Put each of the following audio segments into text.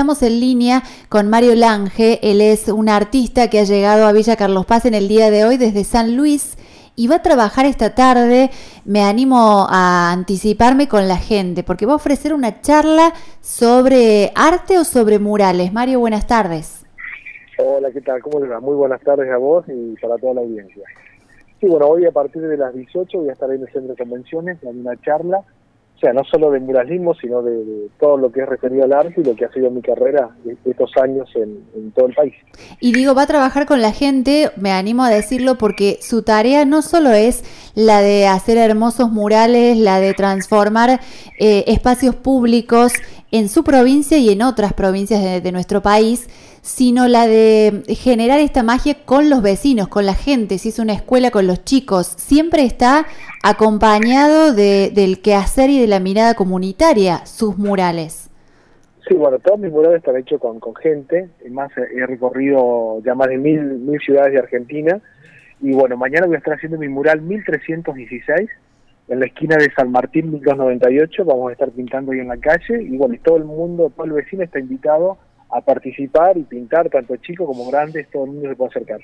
estamos en línea con Mario Lange. Él es un artista que ha llegado a Villa Carlos Paz en el día de hoy desde San Luis y va a trabajar esta tarde. Me animo a anticiparme con la gente porque va a ofrecer una charla sobre arte o sobre murales. Mario, buenas tardes. Hola, ¿qué tal? ¿Cómo le va? Muy buenas tardes a vos y para toda la audiencia. Sí, bueno, hoy a partir de las 18 voy a estar en el centro de convenciones dando una charla o sea, no solo de muralismo, sino de, todo lo que es referido al arte y lo que ha sido mi carrera estos años en, todo el país. Y digo, va a trabajar con la gente, me animo a decirlo, porque su tarea no solo es la de hacer hermosos murales, la de transformar eh, espacios públicos en su provincia y en otras provincias de nuestro país, sino la de generar esta magia con los vecinos, con la gente, si es una escuela con los chicos, siempre está acompañado de, del quehacer y de la mirada comunitaria, sus murales. Sí, bueno, todos mis murales están hechos con, con gente, más he recorrido ya más de mil, mil ciudades de Argentina, y bueno, mañana voy a estar haciendo mi mural 1316, en la esquina de San Martín 1298, vamos a estar pintando ahí en la calle, y bueno, todo el mundo, todo el vecino está invitado a participar y pintar, tanto chicos como grandes, todo el mundo se puede acercar.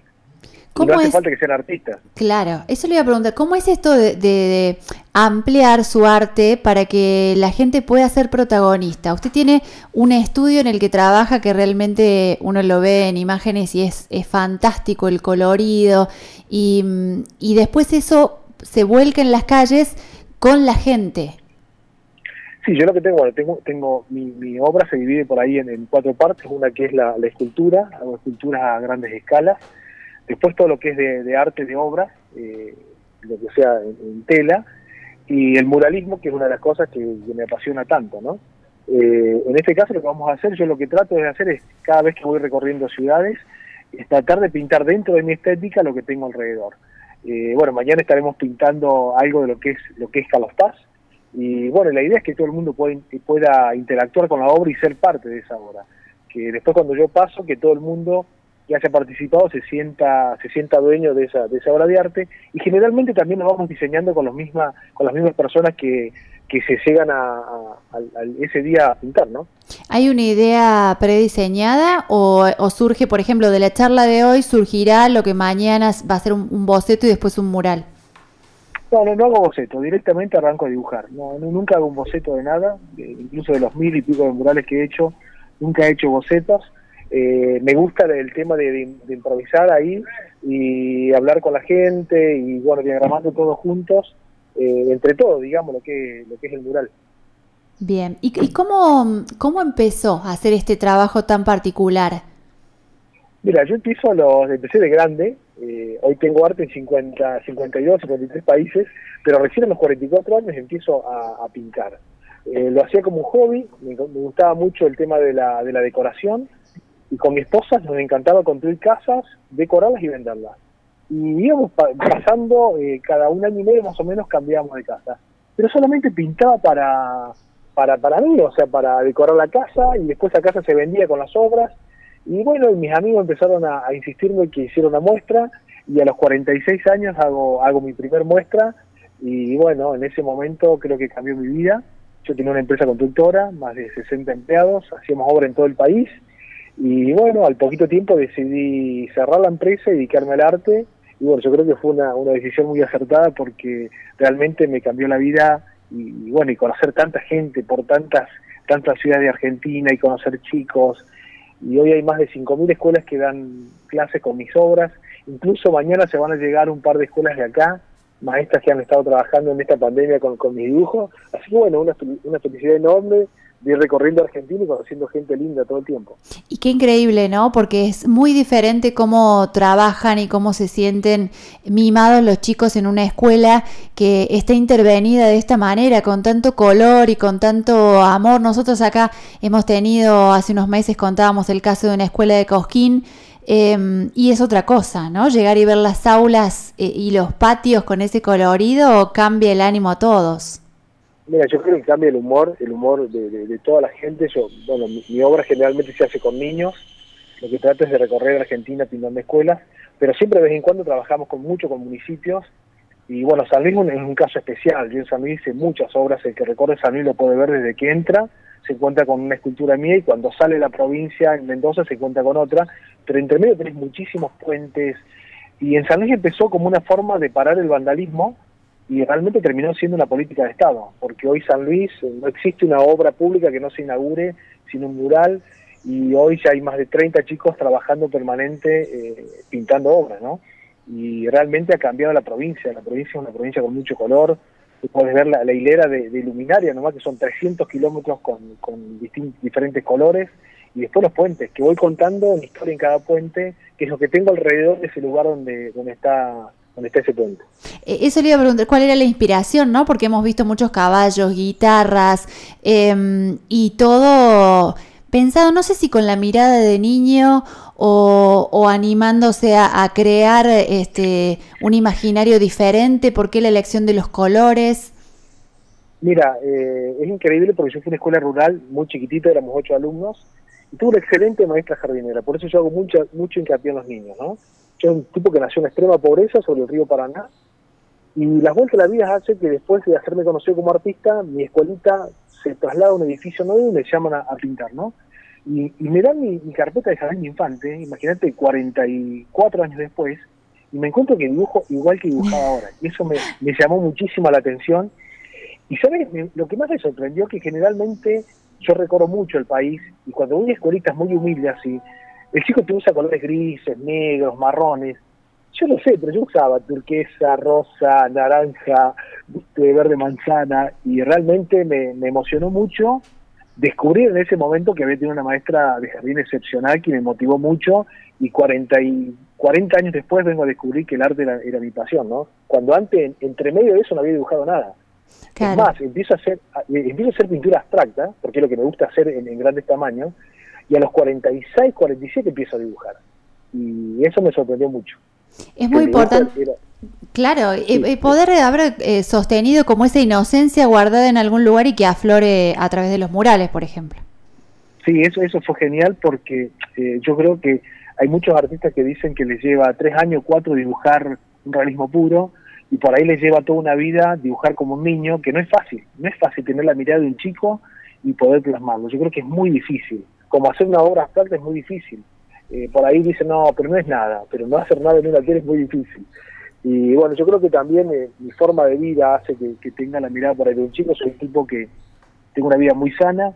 no hace falta que sean artistas. Claro, eso le iba a preguntar, ¿cómo es esto de, ampliar su arte para que la gente pueda ser protagonista? Usted tiene un estudio en el que trabaja que realmente uno lo ve en imágenes y es, es fantástico el colorido y, y después eso se vuelca en las calles con la gente. Sí, yo lo que tengo, bueno, tengo, tengo mi, obra se divide por ahí en, cuatro partes, una que es la, escultura, hago esculturas a grandes escalas, después todo lo que es de, arte de obra, eh, lo que sea en, tela, y el muralismo, que es una de las cosas que, me apasiona tanto, ¿no? Eh, en este caso lo que vamos a hacer, yo lo que trato de hacer es, cada vez que voy recorriendo ciudades, es tratar de pintar dentro de mi estética lo que tengo alrededor. Eh, bueno, mañana estaremos pintando algo de lo que es lo que es Calostaz, y bueno, la idea es que todo el mundo pueda, pueda interactuar con la obra y ser parte de esa obra. Que después cuando yo paso, que todo el mundo que haya participado se sienta se sienta dueño de esa, de esa obra de arte y generalmente también nos vamos diseñando con los misma, con las mismas personas que, que se llegan a, ese día a pintar, ¿no? ¿Hay una idea prediseñada o, surge, por ejemplo, de la charla de hoy, surgirá lo que mañana va a ser un boceto y después un mural? No, no, hago boceto, directamente arranco a dibujar. No, nunca hago un boceto de nada, incluso de los mil y pico de murales que he hecho, nunca he hecho bocetos. Eh, me gusta el tema de, improvisar ahí y hablar con la gente y bueno, diagramando todos juntos, eh, entre todos, digamos, lo que, lo que es el mural. Bien, ¿y, y cómo, cómo empezó a hacer este trabajo tan particular? Mira, yo empiezo los, empecé de grande, eh, hoy tengo arte en 50, 52, 53 países, pero recién a los 44 años empiezo a, pintar. Eh, lo hacía como un hobby, me, gustaba mucho el tema de la, de la decoración y con mi esposa nos encantaba construir casas, decorarlas y venderlas. Y íbamos pasando, eh, cada un año y medio más o menos cambiábamos de casa. Pero solamente pintaba para, para, para mí, o sea, para decorar la casa y después la casa se vendía con las obras y bueno, mis amigos empezaron a, insistirme que hiciera una muestra y a los 46 años hago, hago mi primer muestra y bueno, en ese momento creo que cambió mi vida. Yo tenía una empresa constructora, más de 60 empleados, hacíamos obra en todo el país y bueno, al poquito tiempo decidí cerrar la empresa y dedicarme al arte y bueno, yo creo que fue una, una decisión muy acertada porque realmente me cambió la vida y, bueno, y conocer tanta gente por tantas tantas ciudades de Argentina y conocer chicos. Y hoy hay más de 5.000 escuelas que dan clases con mis obras, incluso mañana se van a llegar un par de escuelas de acá, maestras que han estado trabajando en esta pandemia con, con mis dibujos, así que bueno, una, una felicidad enorme de ir recorriendo Argentina y conociendo gente linda todo el tiempo. Y qué increíble, ¿no? Porque es muy diferente cómo trabajan y cómo se sienten mimados los chicos en una escuela que está intervenida de esta manera, con tanto color y con tanto amor. Nosotros acá hemos tenido, hace unos meses contábamos el caso de una escuela de Cosquín, em, y es otra cosa, ¿no? Llegar y ver las aulas eh, y los patios con ese colorido cambia el ánimo a todos. Mira, yo creo que cambia el humor, el humor de, toda la gente. Yo, bueno, mi, obra generalmente se hace con niños. Lo que trato es de recorrer Argentina pintando escuelas, pero siempre de vez en cuando trabajamos con mucho con municipios. Y bueno, San Luis es un caso especial. Yo en San Luis hice muchas obras. El que recorre San Luis lo puede ver desde que entra, se encuentra con una escultura mía y cuando sale la provincia en Mendoza se encuentra con otra, pero entre medio tenés muchísimos puentes y en San Luis empezó como una forma de parar el vandalismo y realmente terminó siendo una política de Estado, porque hoy San Luis eh, no existe una obra pública que no se inaugure sin un mural y hoy ya hay más de 30 chicos trabajando permanente eh, pintando obras, ¿no? Y realmente ha cambiado la provincia, la provincia es una provincia con mucho color, puedes ver la, hilera de, de, luminaria, nomás que son 300 kilómetros con, con diferentes colores, y después los puentes, que voy contando una historia en cada puente, que es lo que tengo alrededor de ese lugar donde, donde está donde está ese puente. Eh, eso le iba a preguntar, ¿cuál era la inspiración, no? Porque hemos visto muchos caballos, guitarras, em, y todo pensado, no sé si con la mirada de niño o, animándose a, crear este, un imaginario diferente, ¿por qué la elección de los colores? Mira, eh, es increíble porque yo fui a una escuela rural muy chiquitita, éramos ocho alumnos, y tuve una excelente maestra jardinera, por eso yo hago mucho, mucho hincapié en los niños, ¿no? Yo soy un tipo que nació en extrema pobreza sobre el río Paraná, y las vueltas de la vida hace que después de hacerme conocido como artista, mi escuelita se traslada a un edificio nuevo y me llaman a, pintar, ¿no? Y, me dan mi, carpeta de jardín infante, imagínate, 44 años después, y me encuentro que dibujo igual que dibujaba ahora. Y eso me, llamó muchísimo la atención. Y sabes, lo que más me sorprendió es que generalmente yo recorro mucho el país y cuando voy a escuelitas muy humildes así, el chico te usa colores grises, negros, marrones. Yo lo sé, pero yo usaba turquesa, rosa, naranja, verde manzana y realmente me, emocionó mucho descubrir en ese momento que había tenido una maestra de jardín excepcional que me motivó mucho y 40, y 40 años después vengo a descubrir que el arte era, mi pasión, ¿no? Cuando antes, entre medio de eso, no había dibujado nada. Es más, empiezo a, hacer, empiezo a hacer pintura abstracta, porque es lo que me gusta hacer en, grandes tamaños, y a los 46, 47 empiezo a dibujar. Y eso me sorprendió mucho. Es muy importante. Claro, y poder haber eh, sostenido como esa inocencia guardada en algún lugar y que aflore a través de los murales, por ejemplo. Sí, eso, eso fue genial porque eh, yo creo que hay muchos artistas que dicen que les lleva tres años, cuatro dibujar un realismo puro, y por ahí les lleva toda una vida dibujar como un niño, que no es fácil, no es fácil tener la mirada de un chico y poder plasmarlo. Yo creo que es muy difícil. Como hacer una obra abstracta es muy difícil. Eh, por ahí dicen, no, pero no es nada, pero no hacer nada en una tierra es muy difícil. Y bueno, yo creo que también eh, mi forma de vida hace que, tenga la mirada por ahí de un chico. Soy un tipo que tengo una vida muy sana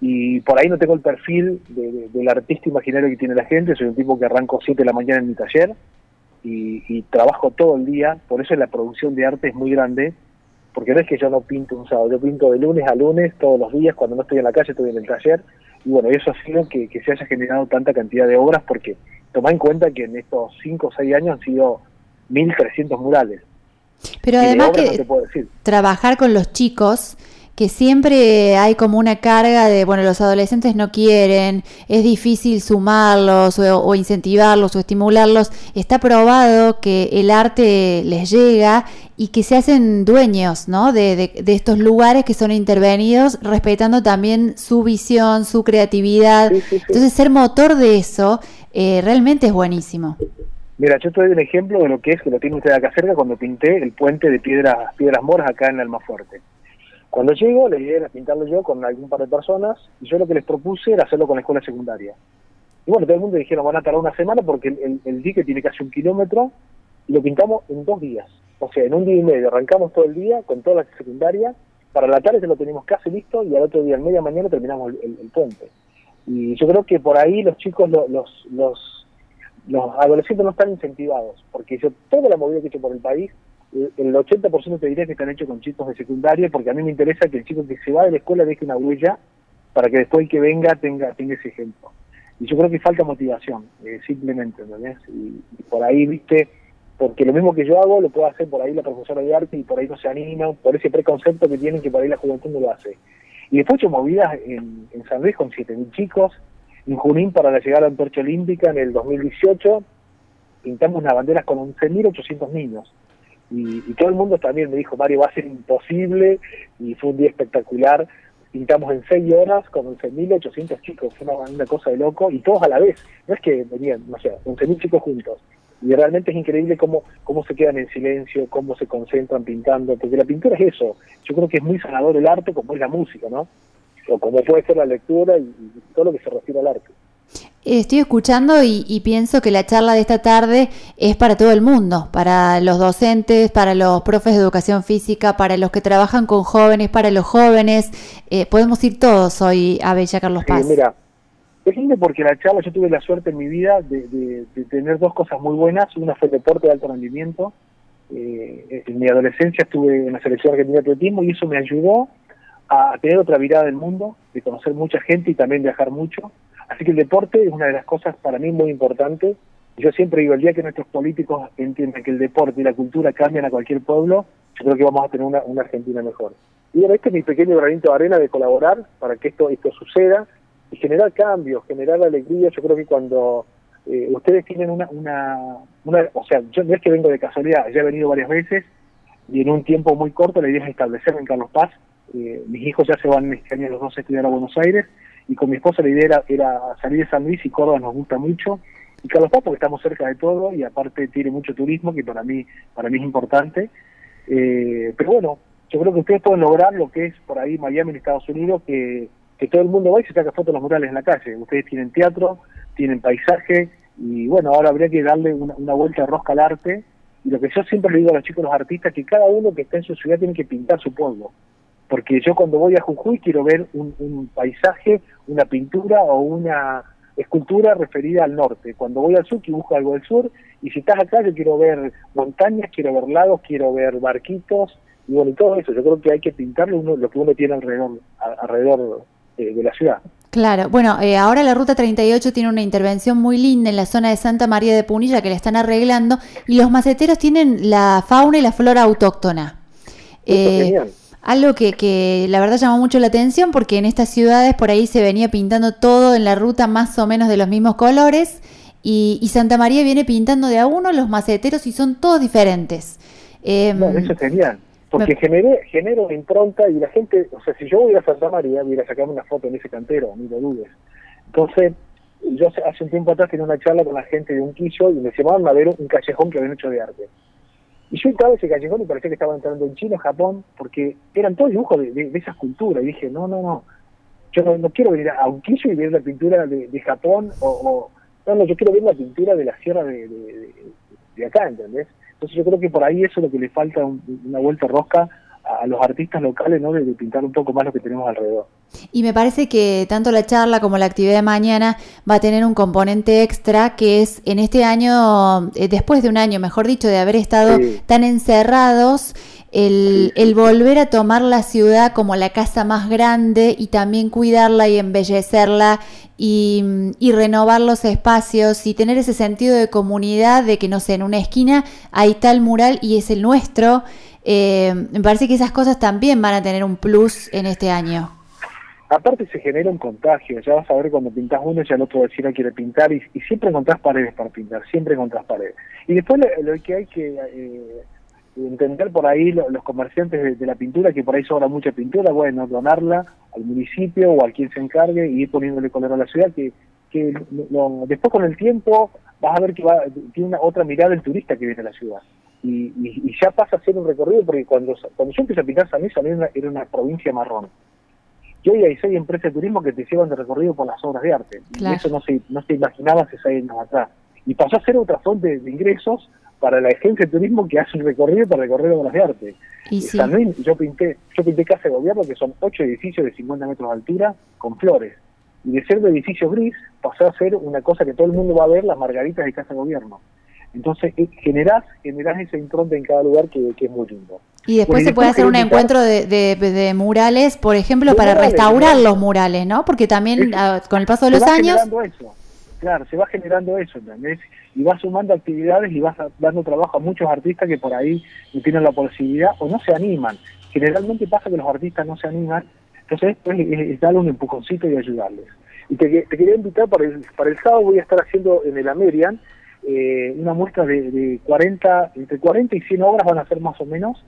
y por ahí no tengo el perfil del artista imaginario que tiene la gente. Soy un tipo que arranco 7 de la mañana en mi taller y, trabajo todo el día, por eso la producción de arte es muy grande, porque no es que yo no pinto un sábado, yo pinto de lunes a lunes todos los días, cuando no estoy en la calle estoy en el taller, y bueno, eso ha sido que, se haya generado tanta cantidad de obras, porque toma en cuenta que en estos 5 o 6 años han sido 1.300 murales. Pero además que trabajar con los chicos que siempre hay como una carga de, bueno, los adolescentes no quieren, es difícil sumarlos o, incentivarlos o estimularlos, está probado que el arte les llega y que se hacen dueños ¿no? de, de, estos lugares que son intervenidos, respetando también su visión, su creatividad. Entonces, ser motor de eso eh, realmente es buenísimo. Mira, yo te doy un ejemplo de lo que es, que lo tiene usted acá cerca, cuando pinté el puente de piedras, piedras moras acá en Almafuerte. Cuando llego, la idea era pintarlo yo con algún par de personas, y yo lo que les propuse era hacerlo con la escuela secundaria. Y bueno, todo el mundo dijeron, van a tardar una semana porque el, el, dique tiene casi un kilómetro, y lo pintamos en dos días. O sea, en un día y medio, arrancamos todo el día con toda la secundaria, para la tarde ya lo teníamos casi listo, y al otro día, en media mañana, terminamos el, puente. Y yo creo que por ahí los chicos, los, los, los, los adolescentes no están incentivados, porque yo toda la movida que he hecho por el país el 80% te diría que están hechos con chicos de secundaria, porque a mí me interesa que el chico que se va de la escuela deje una huella para que después el que venga tenga, tenga ese ejemplo. Y yo creo que falta motivación, eh, simplemente, ¿entendés? Y, por ahí, viste, porque lo mismo que yo hago lo puede hacer por ahí la profesora de arte y por ahí no se anima, por ese preconcepto que tienen que por ahí la juventud no lo hace. Y después hecho movidas en, en San Luis con 7.000 chicos, en Junín para la llegada a la Antorcha Olímpica en el 2018, pintamos unas banderas con 11.800 niños y, todo el mundo también me dijo, Mario, va a ser imposible, y fue un día espectacular. Pintamos en seis horas con 11.800 chicos, fue una, cosa de loco, y todos a la vez. No es que venían, no sé, 11.000 chicos juntos. Y realmente es increíble cómo, cómo se quedan en silencio, cómo se concentran pintando, porque la pintura es eso. Yo creo que es muy sanador el arte como es la música, ¿no? o como puede ser la lectura y, todo lo que se refiere al arte. Estoy escuchando y, pienso que la charla de esta tarde es para todo el mundo, para los docentes, para los profes de educación física, para los que trabajan con jóvenes, para los jóvenes. Eh, podemos ir todos hoy a Bella Carlos Paz. mira, es lindo porque la charla, yo tuve la suerte en mi vida de, tener dos cosas muy buenas. Una fue el deporte de alto rendimiento. Eh, en mi adolescencia estuve en la selección argentina de atletismo y eso me ayudó a tener otra mirada del mundo, de conocer mucha gente y también viajar mucho. Así que el deporte es una de las cosas para mí muy importantes. Yo siempre digo, el día que nuestros políticos entiendan que el deporte y la cultura cambian a cualquier pueblo, yo creo que vamos a tener una, Argentina mejor. Y bueno, este es mi pequeño granito de arena de colaborar para que esto, esto suceda y generar cambios, generar alegría. Yo creo que cuando eh, ustedes tienen una, una, una, o sea, yo no es que vengo de casualidad, ya he venido varias veces y en un tiempo muy corto la idea es establecerme en Carlos Paz eh, mis hijos ya se van este año los dos a estudiar a Buenos Aires y con mi esposa la idea era, salir de San Luis y Córdoba nos gusta mucho. Y Carlos Paz porque estamos cerca de todo y aparte tiene mucho turismo que para mí para mí es importante. Eh, pero bueno yo creo que ustedes pueden lograr lo que es por ahí Miami en Estados Unidos que, que todo el mundo va y se saca fotos de los murales en la calle. Ustedes tienen teatro tienen paisaje y bueno ahora habría que darle una, una vuelta de rosca al arte. Y lo que yo siempre le digo a los chicos los artistas que cada uno que está en su ciudad tiene que pintar su pueblo porque yo cuando voy a Jujuy quiero ver un, paisaje, una pintura o una escultura referida al norte. Cuando voy al sur, quiero busco algo del sur, y si estás acá, yo quiero ver montañas, quiero ver lagos, quiero ver barquitos, y bueno, y todo eso. Yo creo que hay que pintarle uno, lo que uno tiene alrededor, alrededor eh, de la ciudad. Claro, bueno, eh, ahora la Ruta 38 tiene una intervención muy linda en la zona de Santa María de Punilla que la están arreglando, y los maceteros tienen la fauna y la flora autóctona. Eh, algo que, que, la verdad llamó mucho la atención porque en estas ciudades por ahí se venía pintando todo en la ruta más o menos de los mismos colores y, Santa María viene pintando de a uno los maceteros y son todos diferentes. Eh, eso es genial, porque generé, genero impronta y la gente, o sea, si yo voy a Santa María, voy a sacarme una foto en ese cantero, ni lo dudes. Entonces, yo hace un tiempo atrás tenía una charla con la gente de un quillo y me llamaban a ver un callejón que habían hecho de arte. Y yo entraba ese callejón y parecía que estaba entrando en China, Japón, porque eran todos dibujos de, de, esas culturas. Y dije, no, no, no, yo no, quiero venir a Unquillo y ver la pintura de, Japón, o, no, no, yo quiero ver la pintura de la sierra de, de, acá, ¿entendés? Entonces yo creo que por ahí eso es lo que le falta, una vuelta rosca a los artistas locales, ¿no? De, pintar un poco más lo que tenemos alrededor. Y me parece que tanto la charla como la actividad de mañana va a tener un componente extra que es en este año, eh, después de un año, mejor dicho, de haber estado tan encerrados, el, el, volver a tomar la ciudad como la casa más grande y también cuidarla y embellecerla y, y, renovar los espacios y tener ese sentido de comunidad de que, no sé, en una esquina hay tal mural y es el nuestro eh, me parece que esas cosas también van a tener un plus en este año. Aparte se genera un contagio, ya vas a ver cuando pintas uno ya el otro vecino quiere pintar y, siempre encontrás paredes para pintar, siempre encontrás paredes. Y después lo, que hay que eh, entender por ahí los comerciantes de, la pintura, que por ahí sobra mucha pintura, bueno, donarla al municipio o a quien se encargue y ir poniéndole color a la ciudad, que, que después con el tiempo vas a ver que va, tiene una otra mirada el turista que viene a la ciudad y, y, ya pasa a ser un recorrido porque cuando, cuando yo empecé a pintar San Luis, era era una provincia marrón. Y hoy hay seis empresas de turismo que te llevan de recorrido por las obras de arte. Y eso no se, no se imaginaba hace seis años atrás. Y pasó a ser otra fuente de ingresos para la agencia de turismo que hace un recorrido para recorrer obras de arte. Y San Luis, yo pinté, yo pinté casa de gobierno que son ocho edificios de 50 metros de altura con flores. Y de ser de edificio gris pasó a ser una cosa que todo el mundo va a ver, las margaritas de casa de gobierno. Entonces eh, generás, generás ese impronta en cada lugar que, es muy lindo. Y después se puede hacer un encuentro de, de, murales, por ejemplo, para restaurar los murales, ¿no? Porque también ah, con el paso de los años... Eso. Claro, se va generando eso, ¿entendés? Y vas sumando actividades y vas dando trabajo a muchos artistas que por ahí no tienen la posibilidad o no se animan. Generalmente pasa que los artistas no se animan, entonces es, darle un empujoncito y ayudarles. Y te, te, quería invitar para el, para el sábado voy a estar haciendo en el Amerian eh, una muestra de, de, 40, entre 40 y 100 obras van a ser más o menos,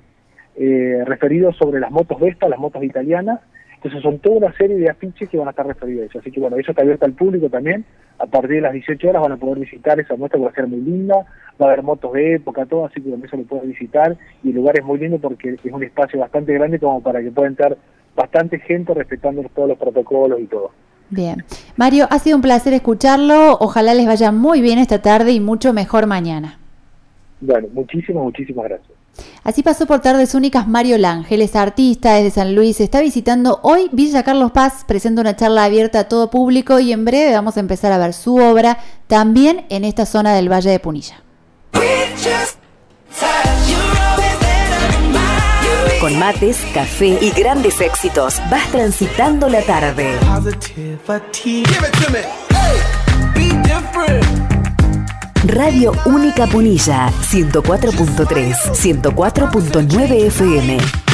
eh, referidos sobre las motos Vespa, las motos italianas. Entonces son toda una serie de afiches que van a estar referidos a eso. Así que bueno, eso está abierto al público también. A partir de las 18 horas van a poder visitar esa muestra que va a ser muy linda. Va a haber motos de época, todo, así que también se lo pueden visitar. Y el lugar es muy lindo porque es un espacio bastante grande como para que puedan estar bastante gente respetando todos los protocolos y todo. Bien. Mario, ha sido un placer escucharlo. Ojalá les vaya muy bien esta tarde y mucho mejor mañana. Bueno, muchísimas, muchísimas gracias. Así pasó por Tardes Únicas Mario Lángel, es artista desde San Luis, está visitando hoy Villa Carlos Paz, presenta una charla abierta a todo público y en breve vamos a empezar a ver su obra también en esta zona del Valle de Punilla. Con mates, café y grandes éxitos, vas transitando la tarde. Radio Única Punilla, 104.3, 104.9 FM.